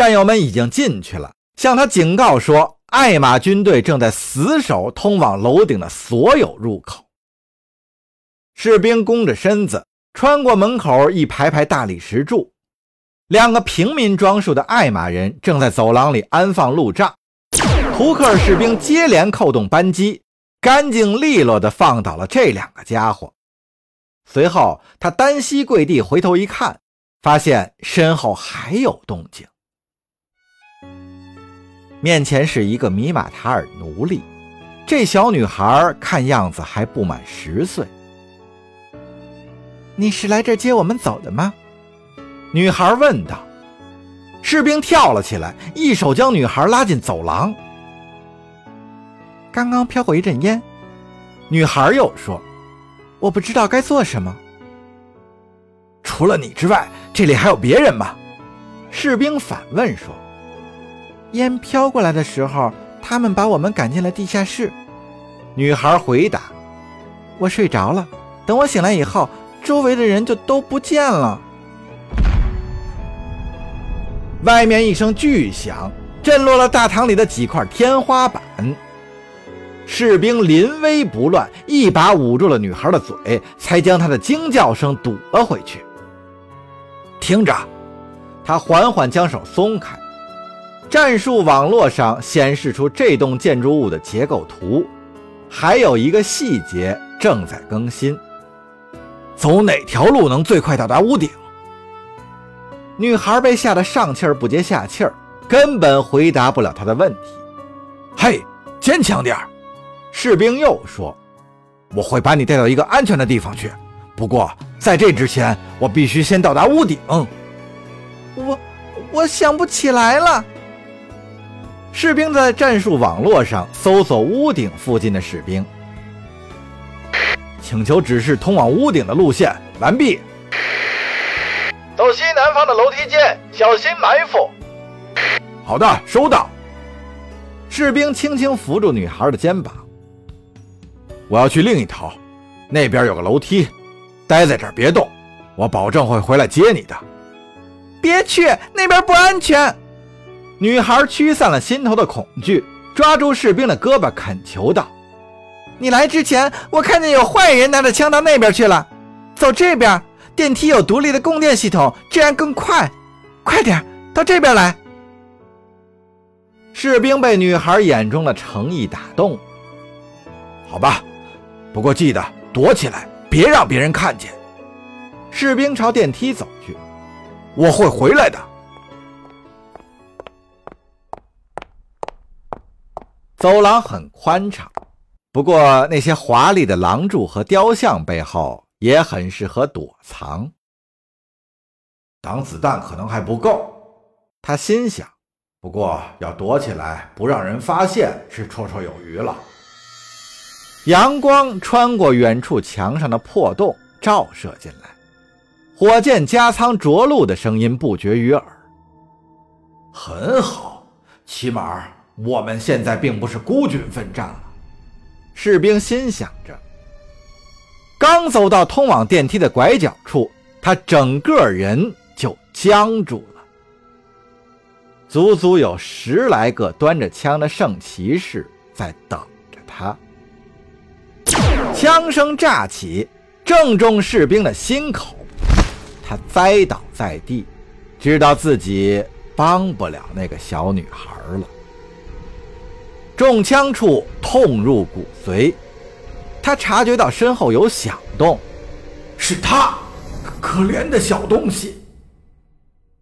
战友们已经进去了，向他警告说，艾玛军队正在死守通往楼顶的所有入口。士兵弓着身子，穿过门口一排排大理石柱。两个平民装束的艾玛人正在走廊里安放路障。图克尔士兵接连扣动扳机，干净利落地放倒了这两个家伙。随后，他单膝跪地，回头一看，发现身后还有动静。面前是一个米马塔尔奴隶，这小女孩看样子还不满十岁。你是来这接我们走的吗？女孩问道：“士兵跳了起来，一手将女孩拉进走廊。刚刚飘过一阵烟，女孩又说：‘我不知道该做什么。’除了你之外，这里还有别人吗？”士兵反问说：“烟飘过来的时候，他们把我们赶进了地下室。”女孩回答：“我睡着了，等我醒来以后，周围的人就都不见了。”外面一声巨响，震落了大堂里的几块天花板。士兵临危不乱，一把捂住了女孩的嘴，才将她的惊叫声堵了回去。听着，他缓缓将手松开。战术网络上显示出这栋建筑物的结构图，还有一个细节正在更新：走哪条路能最快到达屋顶？女孩被吓得上气儿不接下气儿，根本回答不了他的问题。嘿，坚强点儿！士兵又说：“我会把你带到一个安全的地方去。不过在这之前，我必须先到达屋顶。”我，我想不起来了。士兵在战术网络上搜索屋顶附近的士兵，请求指示通往屋顶的路线。完毕。走西南方的楼梯间，小心埋伏。好的，收到。士兵轻轻扶住女孩的肩膀。我要去另一头，那边有个楼梯。待在这儿别动，我保证会回来接你的。别去，那边不安全。女孩驱散了心头的恐惧，抓住士兵的胳膊恳求道：“你来之前，我看见有坏人拿着枪到那边去了。走这边。”电梯有独立的供电系统，这样更快。快点到这边来！士兵被女孩眼中的诚意打动。好吧，不过记得躲起来，别让别人看见。士兵朝电梯走去。我会回来的。走廊很宽敞，不过那些华丽的廊柱和雕像背后。也很适合躲藏，挡子弹可能还不够，他心想。不过要躲起来不让人发现是绰绰有余了。阳光穿过远处墙上的破洞，照射进来，火箭加仓着陆的声音不绝于耳。很好，起码我们现在并不是孤军奋战了。士兵心想着。刚走到通往电梯的拐角处，他整个人就僵住了。足足有十来个端着枪的圣骑士在等着他。枪声炸起，正中士兵的心口，他栽倒在地，知道自己帮不了那个小女孩了。中枪处痛入骨髓。他察觉到身后有响动，是他，可怜的小东西。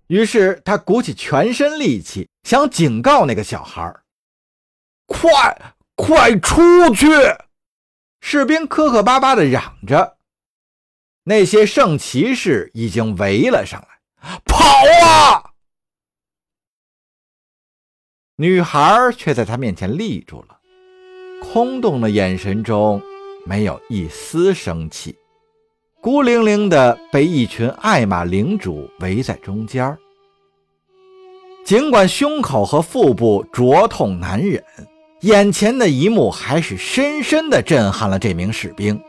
于是他鼓起全身力气，想警告那个小孩：“快，快出去！”士兵磕磕巴巴地嚷着。那些圣骑士已经围了上来，跑啊！女孩却在他面前立住了，空洞的眼神中。没有一丝生气，孤零零的被一群艾玛领主围在中间尽管胸口和腹部灼痛难忍，眼前的一幕还是深深的震撼了这名士兵。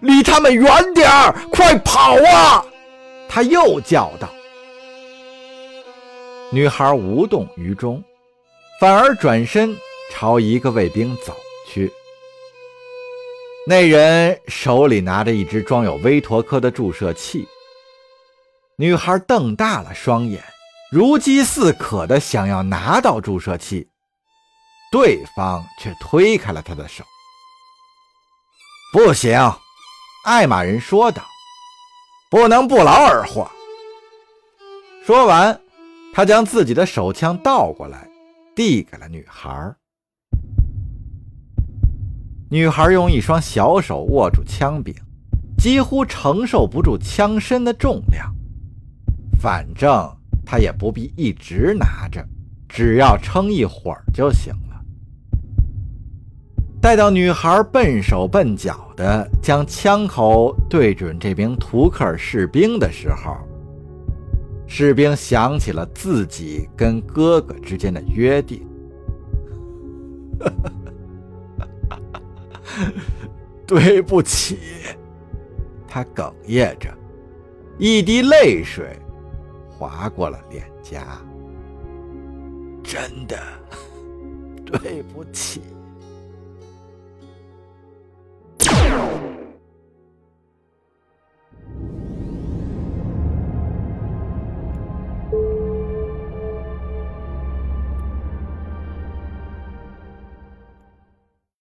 离他们远点儿，快跑啊！他又叫道。女孩无动于衷，反而转身朝一个卫兵走去。那人手里拿着一只装有威陀科的注射器。女孩瞪大了双眼，如饥似渴的想要拿到注射器，对方却推开了她的手。不行，艾玛人说道：“不能不劳而获。”说完。他将自己的手枪倒过来，递给了女孩。女孩用一双小手握住枪柄，几乎承受不住枪身的重量。反正她也不必一直拿着，只要撑一会儿就行了。待到女孩笨手笨脚的将枪口对准这名图克尔士兵的时候，士兵想起了自己跟哥哥之间的约定，对不起，他哽咽着，一滴泪水划过了脸颊。真的，对不起。